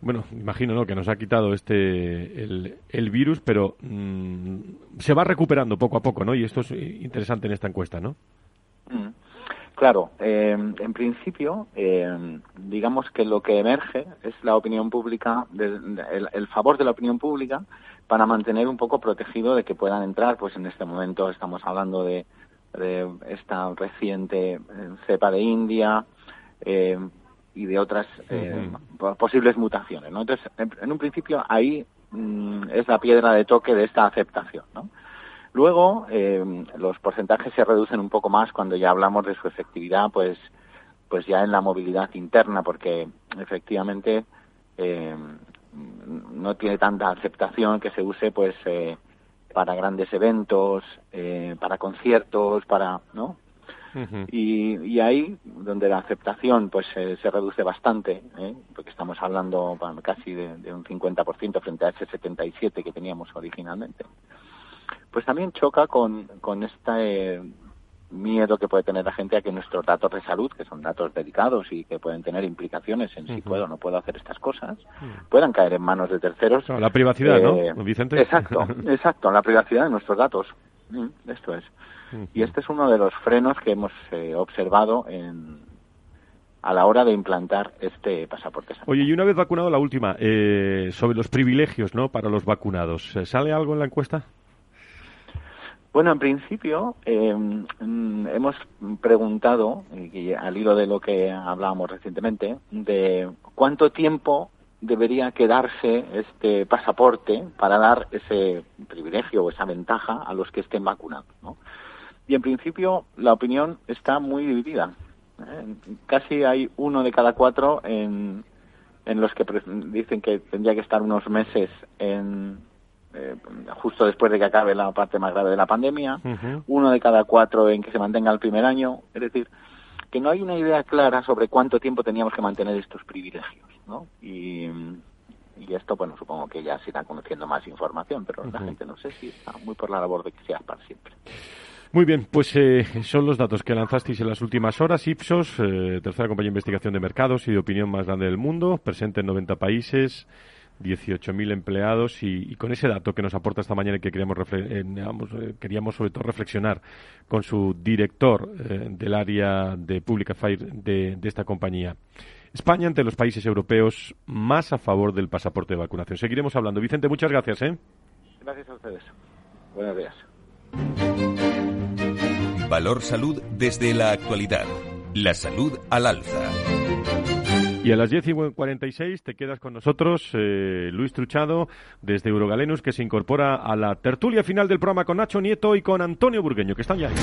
bueno, imagino, ¿no? Que nos ha quitado este el, el virus, pero mm, se va recuperando poco a poco, ¿no? Y esto es interesante en esta encuesta, ¿no? Mm. Claro, eh, en principio, eh, digamos que lo que emerge es la opinión pública, el, favor de la opinión pública para mantener un poco protegido de que puedan entrar, pues en este momento estamos hablando de, esta reciente eh, cepa de India y de otras posibles mutaciones, ¿no? Entonces, en, un principio ahí mm, es la piedra de toque de esta aceptación, ¿no? Luego, eh, los porcentajes se reducen un poco más cuando ya hablamos de su efectividad, pues, pues ya en la movilidad interna, porque efectivamente eh, no tiene tanta aceptación que se use, pues, eh, para grandes eventos, para conciertos, para, ¿no? y, ahí donde la aceptación pues se reduce bastante, porque estamos hablando casi de, de un 50% frente a ese 77 que teníamos originalmente pues también choca con, con esta, eh, miedo que puede tener la gente a que nuestros datos de salud, que son datos dedicados y que pueden tener implicaciones en si puedo o no puedo hacer estas cosas, puedan caer en manos de terceros. la privacidad, ¿no, Eh, Vicente? Exacto, exacto, la privacidad de nuestros datos. Mm, Esto es. Y este es uno de los frenos que hemos eh, observado en, a la hora de implantar este pasaporte sanitario. Oye, y una vez vacunado, la última, eh, sobre los privilegios ¿no? para los vacunados. ¿Eh, ¿Sale algo en la encuesta? Bueno, en principio eh, hemos preguntado, y al hilo de lo que hablábamos recientemente, de cuánto tiempo debería quedarse este pasaporte para dar ese privilegio o esa ventaja a los que estén vacunados. ¿no? Y en principio la opinión está muy dividida. ¿eh? Casi hay uno de cada cuatro en, en los que dicen que tendría que estar unos meses en, eh, justo después de que acabe la parte más grave de la pandemia, uno de cada cuatro en que se mantenga el primer año. Es decir, que no hay una idea clara sobre cuánto tiempo teníamos que mantener estos privilegios. ¿no? Y, y esto, bueno, supongo que ya se irá conociendo más información, pero la gente no sé si está muy por la labor de que sea para siempre. Muy bien, pues eh, son los datos que lanzasteis en las últimas horas. Ipsos, eh, tercera compañía de investigación de mercados y de opinión más grande del mundo, presente en 90 países, 18.000 empleados y, y con ese dato que nos aporta esta mañana y que queríamos, eh, digamos, eh, queríamos sobre todo reflexionar con su director eh, del área de Public Affairs de, de esta compañía. España entre los países europeos más a favor del pasaporte de vacunación. Seguiremos hablando. Vicente, muchas gracias. ¿eh? Gracias a ustedes. Buenos días. Valor Salud desde la actualidad. La salud al alza. Y a las 10 y 46 te quedas con nosotros, eh, Luis Truchado, desde Eurogalenus, que se incorpora a la tertulia final del programa con Nacho Nieto y con Antonio Burgueño, que están ya ahí.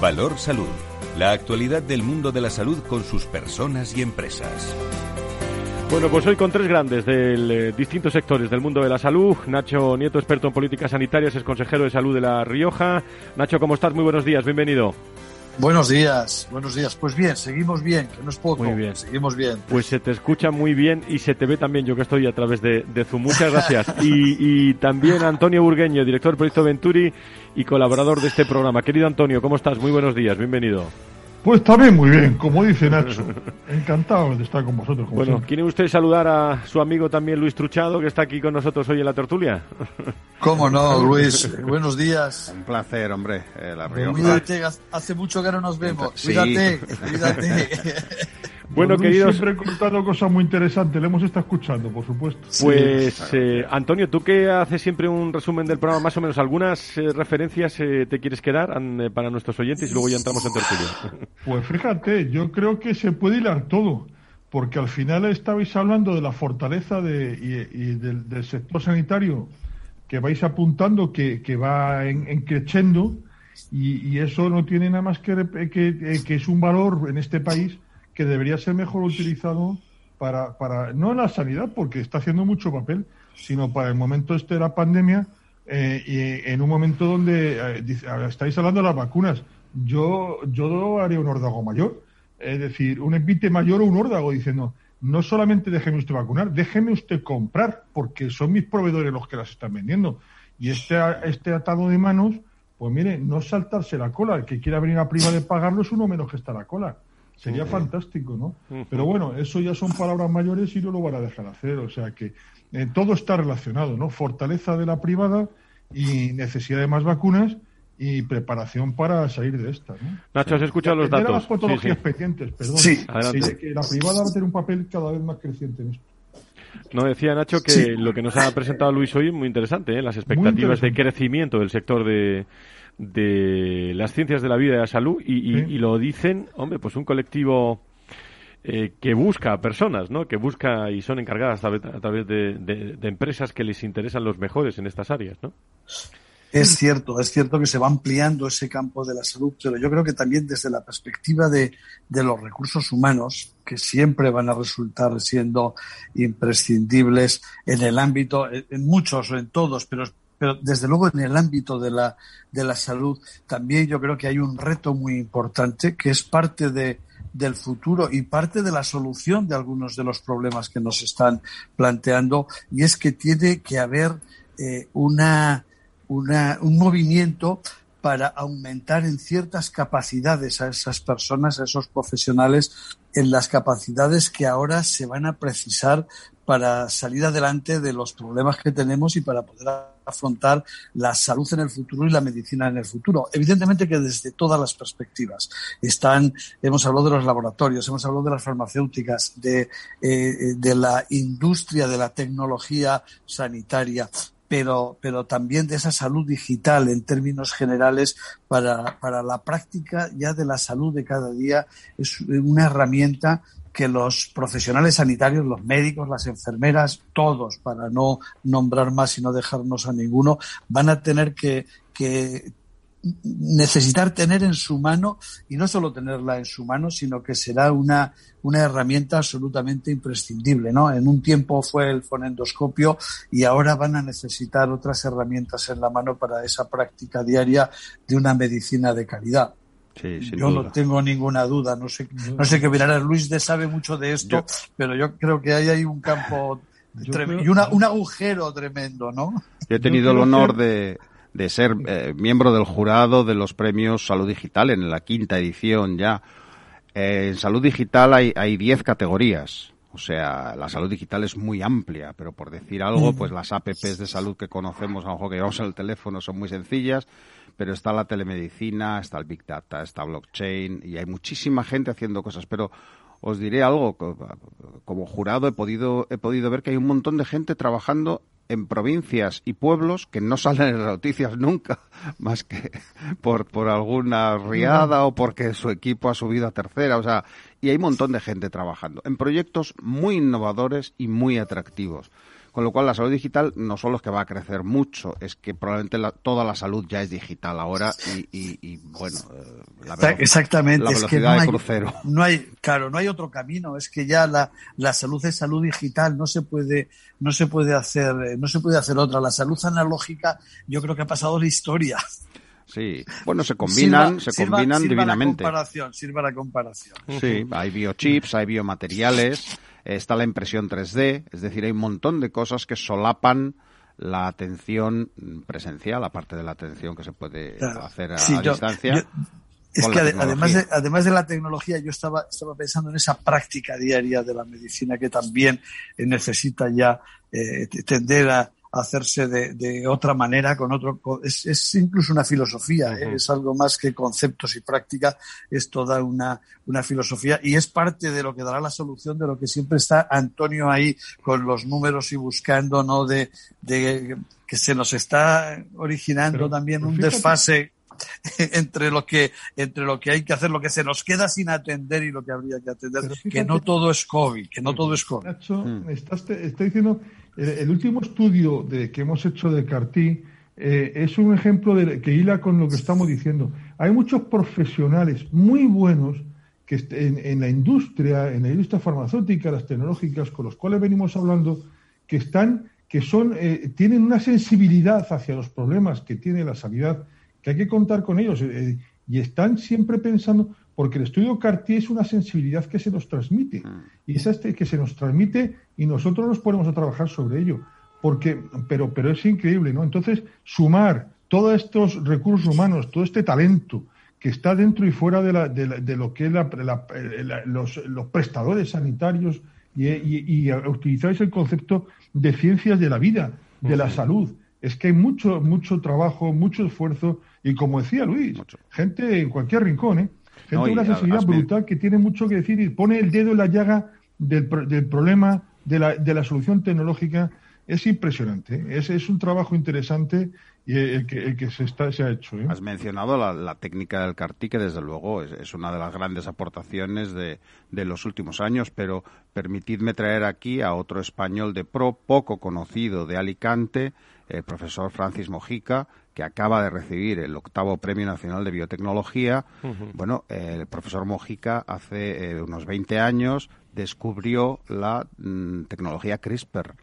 Valor Salud. La actualidad del mundo de la salud con sus personas y empresas. Bueno, pues hoy con tres grandes de distintos sectores del mundo de la salud. Nacho Nieto, experto en políticas sanitarias, es consejero de salud de La Rioja. Nacho, ¿cómo estás? Muy buenos días, bienvenido. Buenos días, buenos días. Pues bien, seguimos bien, que no es poco. Muy bien. Seguimos bien. Pues se te escucha muy bien y se te ve también, yo que estoy a través de, de Zoom. Muchas gracias. Y, y también Antonio Burgueño, director del proyecto Venturi y colaborador de este programa. Querido Antonio, ¿cómo estás? Muy buenos días, bienvenido. Pues también muy bien, como dice Nacho. Encantado de estar con vosotros. Como Bueno, siempre. ¿quiere usted saludar a su amigo también Luis Truchado, que está aquí con nosotros hoy en la tertulia? ¿Cómo no, Luis? Buenos días. Un placer, hombre. eh, la Rioja. Cuídate, hace mucho que no nos vemos. Sí. Cuídate, cuídate. Bueno, Luis queridos- Siempre contando cosas muy interesantes, le hemos estado escuchando, por supuesto. Pues, eh, Antonio, tú que haces siempre un resumen del programa, más o menos, ¿algunas eh, referencias eh, te quieres quedar an- eh, para nuestros oyentes y luego ya entramos en tertulia? Pues fíjate, yo creo que se puede hilar todo, porque al final estabais hablando de la fortaleza de, y, y del, del sector sanitario que vais apuntando que, que va en, en creciendo y, y eso no tiene nada más que, que, eh, que es un valor en este país que debería ser mejor utilizado para, para no la sanidad, porque está haciendo mucho papel, sino para el momento este de la pandemia eh, y en un momento donde eh, estáis hablando de las vacunas. Yo, yo haría un órdago mayor, es decir, un epite mayor o un órdago diciendo, no solamente déjeme usted vacunar, déjeme usted comprar, porque son mis proveedores los que las están vendiendo. Y este, este atado de manos, pues mire, no saltarse la cola, el que quiera venir a prima de pagarlo es uno menos que está la cola. Sería Ujú. fantástico, ¿no? Ujú. Pero bueno, eso ya son palabras mayores y no lo van a dejar hacer. O sea que eh, todo está relacionado, ¿no? Fortaleza de la privada y necesidad de más vacunas y preparación para salir de esta, ¿no? Nacho, has escuchado los datos. las patologías Sí, sí. pendientes, perdón. Sí. Adelante. de que la privada va a tener un papel cada vez más creciente en esto. No, decía Nacho que Sí. lo que nos ha presentado Luis hoy es muy interesante, ¿eh? las expectativas de interesante. crecimiento del sector de, de las ciencias de la vida y la salud y, y- Sí. y lo dicen, hombre, pues un colectivo eh, que busca personas, ¿no? Que busca y son encargadas a través, a través de, de- de empresas que les interesan los mejores en estas áreas, ¿no? Es cierto, es cierto que se va ampliando ese campo de la salud, pero yo creo que también desde la perspectiva de, de los recursos humanos, que siempre van a resultar siendo imprescindibles en el ámbito, en en muchos o en todos, pero pero desde luego en el ámbito de la, de la salud también yo creo que hay un reto muy importante que es parte de, del futuro y parte de la solución de algunos de los problemas que nos están planteando. Y es que tiene que haber eh, una, una, un movimiento para aumentar en ciertas capacidades a esas personas, a esos profesionales, en las capacidades que ahora se van a precisar para salir adelante de los problemas que tenemos y para poder afrontar la salud en el futuro y la medicina en el futuro. Evidentemente que desde todas las perspectivas están, hemos hablado de los laboratorios, hemos hablado de las farmacéuticas, de, eh, de la industria, de la tecnología sanitaria, pero, pero también de esa salud digital en términos generales para, para la práctica ya de la salud de cada día. Es una herramienta que los profesionales sanitarios, los médicos, las enfermeras, todos, para no nombrar más y no dejarnos a ninguno, van a tener que, necesitar tener en su mano y no solo tenerla en su mano, sino que será una, una herramienta absolutamente imprescindible, ¿no? En un tiempo fue el fonendoscopio y ahora van a necesitar otras herramientas en la mano para esa práctica diaria de una medicina de calidad. Yo no tengo ninguna duda, no sé, no sé qué mirará. Luis de sabe mucho de esto, pero yo creo que ahí hay un campo y una, un agujero tremendo, ¿no? Yo he tenido el honor de, de ser eh, miembro del jurado de los premios Salud Digital en la quinta edición ya. Eh, en Salud Digital hay, hay diez categorías. O sea, la salud digital es muy amplia, pero por decir algo, pues las apps de salud que conocemos, a lo mejor que llevamos en el teléfono, son muy sencillas, pero está la telemedicina, está el Big Data, está blockchain, y hay muchísima gente haciendo cosas. Pero os diré algo, como jurado he podido, he podido ver que hay un montón de gente trabajando en provincias y pueblos que no salen en las noticias nunca, más que por, por alguna riada o porque su equipo ha subido a tercera. O sea, y hay un montón de gente trabajando en proyectos muy innovadores y muy atractivos. Con lo cual, la salud digital no solo es que va a crecer mucho, es que probablemente toda la salud ya es digital ahora y, bueno, eh, la, Exactamente, es que no hay, No hay, claro, no hay otro camino. Es que ya la, la salud es salud digital, no se puede, no se puede hacer, eh, no se puede hacer otra. La salud analógica, yo creo que ha pasado la historia. Sí, bueno, se combinan, se combinan divinamente. La comparación, sirva la comparación. Sí, hay biochips, hay biomateriales está la impresión 3D, es decir, hay un montón de cosas que solapan la atención presencial, aparte de la atención que se puede hacer a, distancia. es que además de, además de la tecnología, yo estaba, estaba pensando en esa práctica diaria de la medicina que también necesita ya eh, tender a, hacerse de, de, otra manera, con otro, es, es incluso una filosofía, ¿eh? es algo más que conceptos y práctica, es toda una, una filosofía y es parte de lo que dará la solución de lo que siempre está Antonio ahí con los números y buscando, ¿no? De, de que se nos está originando también un desfase entre lo que entre lo que hay que hacer, lo que se nos queda sin atender y lo que habría que atender, que no todo es COVID, que no todo es COVID. Nacho, mm. estás, está diciendo el, último estudio de, que hemos hecho de Cartí eh, es un ejemplo de, que hila con lo que estamos diciendo. Hay muchos profesionales muy buenos que en, la industria, en la industria farmacéutica, las tecnológicas, con los cuales venimos hablando, que están, que son, eh, tienen una sensibilidad hacia los problemas que tiene la sanidad, que hay que contar con ellos eh, y están siempre pensando porque el estudio Cartier es una sensibilidad que se nos transmite mm. y es este que se nos transmite y nosotros nos ponemos a trabajar sobre ello porque pero pero es increíble no entonces sumar todos estos recursos humanos todo este talento que está dentro y fuera de, la, de, lo que es los, los, prestadores sanitarios y, y, y, utilizáis el concepto de ciencias de la vida de la salud. Es que hay mucho mucho trabajo mucho esfuerzo y como decía Luis gente en cualquier rincón ¿eh? Gente una sensibilidad brutal que tiene mucho que decir y pone el dedo en la llaga del, del problema, de la, de la solución tecnológica. Es impresionante. ¿eh? Es, es un trabajo interesante y el que, el que se, está, se ha hecho. ¿eh? Has mencionado la, la, técnica del CARTI, que desde luego es, es, una de las grandes aportaciones de, de, los últimos años, pero permitidme traer aquí a otro español de pro, poco conocido de Alicante, el profesor Francis Mojica, que acaba de recibir el octavo Premio Nacional de Biotecnología. Bueno, el profesor Mojica hace eh, unos 20 años descubrió la mm, tecnología CRISPR.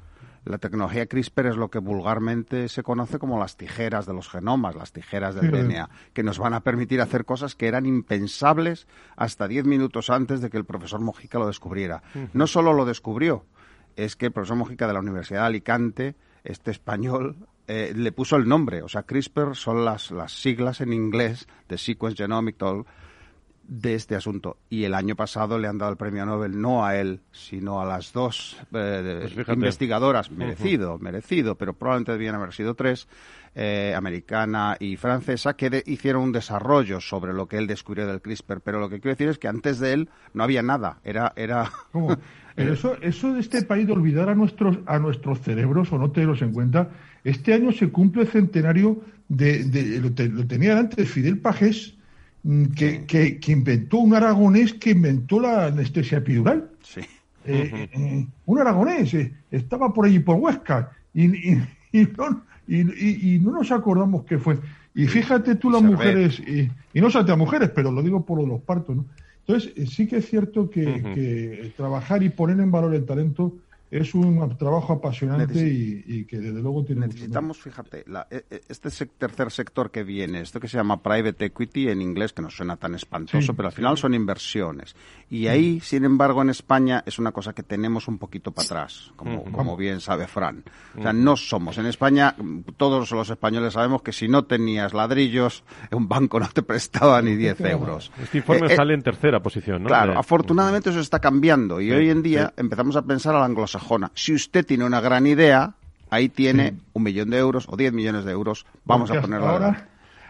La tecnología CRISPR es lo que vulgarmente se conoce como las tijeras de los genomas, las tijeras del DNA, que nos van a permitir hacer cosas que eran impensables hasta diez minutos antes de que el profesor Mojica lo descubriera. No solo lo descubrió, es que el profesor Mojica de la Universidad de Alicante, este español, eh, le puso el nombre. O sea, CRISPR son las, las siglas en inglés de Sequence Genomic de este asunto. Y el año pasado le han dado el premio Nobel no a él, sino a las dos eh, Pues investigadoras. Merecido, merecido, pero probablemente debían haber sido tres, eh, americana y francesa, que de- hicieron un desarrollo sobre lo que él descubrió del CRISPR. Pero lo que quiero decir es que antes de él no había nada. Era, era ¿Cómo? Pero eso, eso de este país de olvidar a nuestros, a nuestros cerebros o no tenerlos en cuenta, este año se cumple el centenario de, de- lo, te- lo tenía antes Fidel Pajés, que, que, que inventó un aragonés que inventó la anestesia epidural. Sí. Eh, eh, un aragonés, eh, estaba por allí por Huesca y, y- y no, y- no nos acordamos qué fue. Y fíjate tú las mujeres, y, no solamente a mujeres, pero lo digo por lo de los partos, ¿no? Entonces, eh, sí que es cierto que, que trabajar y poner en valor el talento es un trabajo apasionante y, y que desde luego tiene mucho Necesitamos, fíjate, la- e- e- este sec- tercer sector que viene, esto que se llama private equity en inglés, que no suena tan espantoso, Sí, pero al final son inversiones. Y ahí, sin embargo, en España es una cosa que tenemos un poquito para atrás, como, bien sabe Fran. O sea, no somos. En España, todos los españoles sabemos que si no tenías ladrillos, un banco no te prestaba ni 10 euros. Este informe Eh, eh, sale en tercera posición, ¿no? Claro, afortunadamente eso está cambiando y Sí, hoy en día sí. empezamos a pensar a la anglosajona. Si usted tiene una gran idea, ahí tiene un millón de euros o 10 millones de euros, vamos Porque a hasta adelante. ahora,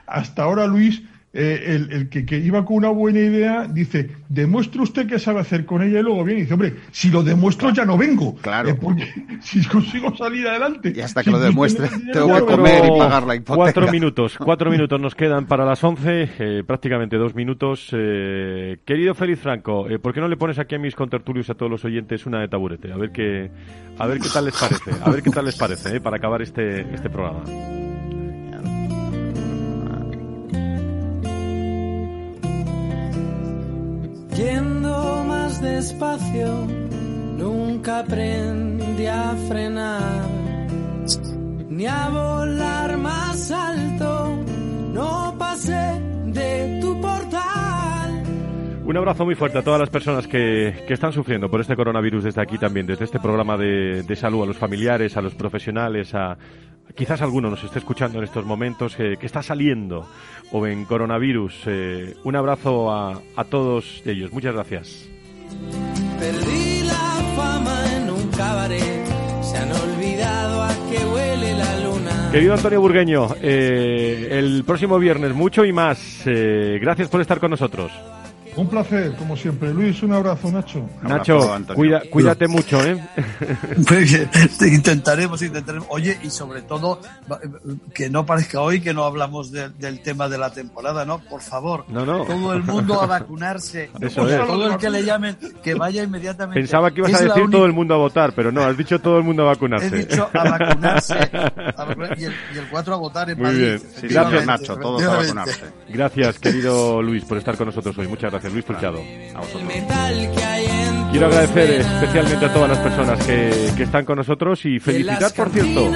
hasta ahora, Luis, eh, el, el que, que iba con una buena idea dice, demuestre usted qué sabe hacer con ella y luego viene y dice, hombre, si lo demuestro ya no vengo. Claro. Eh, porque si consigo salir adelante. Y hasta si que lo demuestre, dinero, tengo que claro, comer y pagar la hipoteca. Cuatro minutos, cuatro minutos nos quedan para las once, eh, prácticamente dos minutos. Eh, querido Félix Franco, eh, ¿por qué no le pones aquí a mis contertulios y a todos los oyentes una de taburete? A ver qué, a ver qué tal les parece, a ver qué tal les parece, eh, para acabar este, este programa. Yendo más despacio, nunca aprendí a frenar, ni a volar más alto, no pasé de. Un abrazo muy fuerte a todas las personas que, que están sufriendo por este coronavirus desde aquí también, desde este programa de, de salud, a los familiares, a los profesionales, a quizás alguno nos esté escuchando en estos momentos que, que está saliendo o en coronavirus. Eh, un abrazo a, a todos ellos. Muchas gracias. Perdí la fama en un cabaret, se han olvidado a que huele la luna. Querido Antonio Burgueño, eh, el próximo viernes mucho y más. Eh, gracias por estar con nosotros. Un placer, como siempre. Luis, un abrazo, Nacho. Nacho, cuida, cuídate mucho, ¿eh? Muy bien, intentaremos, intentaremos. Oye, y sobre todo, va- que no parezca hoy que no hablamos de- del tema de la temporada, ¿no? Por favor, No, no. todo el mundo a vacunarse. Eso es. Todo el que le llamen, que vaya inmediatamente. Pensaba que ibas Es a decir única- todo el mundo a votar, pero no, has dicho todo el mundo a vacunarse. He dicho a vacunarse. a y, el, y el 4 a votar en Muy Madrid. bien. Gracias, Nacho, todos a vacunarse. Gracias, querido Luis, por estar con nosotros hoy. Muchas gracias, Luis Tulchado. A vosotros. Quiero agradecer especialmente a todas las personas que, que están con nosotros y felicitar, por cierto,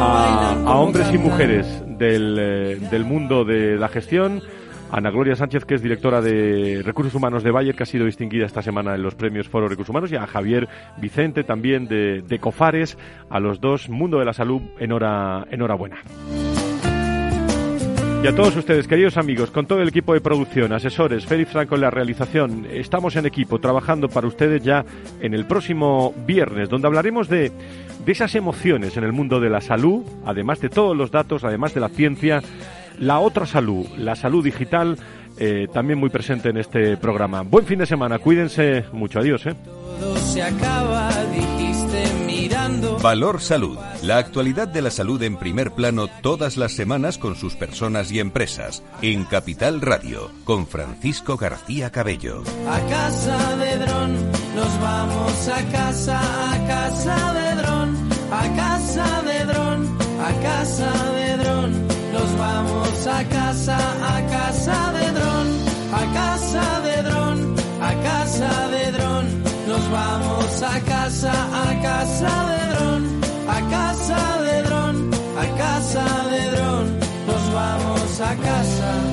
a, a hombres y mujeres del, eh, del mundo de la gestión. Ana Gloria Sánchez, que es directora de Recursos Humanos de Bayer, que ha sido distinguida esta semana en los premios Foro Recursos Humanos, y a Javier Vicente, también de, de Cofares, a los dos, Mundo de la Salud, enhora- enhorabuena. Y a todos ustedes, queridos amigos, con todo el equipo de producción, asesores, Félix Franco en la realización, estamos en equipo trabajando para ustedes ya en el próximo viernes, donde hablaremos de, de esas emociones en el mundo de la salud, además de todos los datos, además de la ciencia, la otra salud, la salud digital, eh, también muy presente en este programa. Buen fin de semana, cuídense mucho, adiós. ¿eh? Mirando. Valor Salud. La actualidad de la salud en primer plano todas las semanas con sus personas y empresas. En Capital Radio, con Francisco García Cabello. A casa de dron, nos vamos a casa, a casa de dron, a casa de dron, a casa de dron, Vamos a casa, a casa de dron, a casa de dron, a casa de dron. Nos vamos a casa.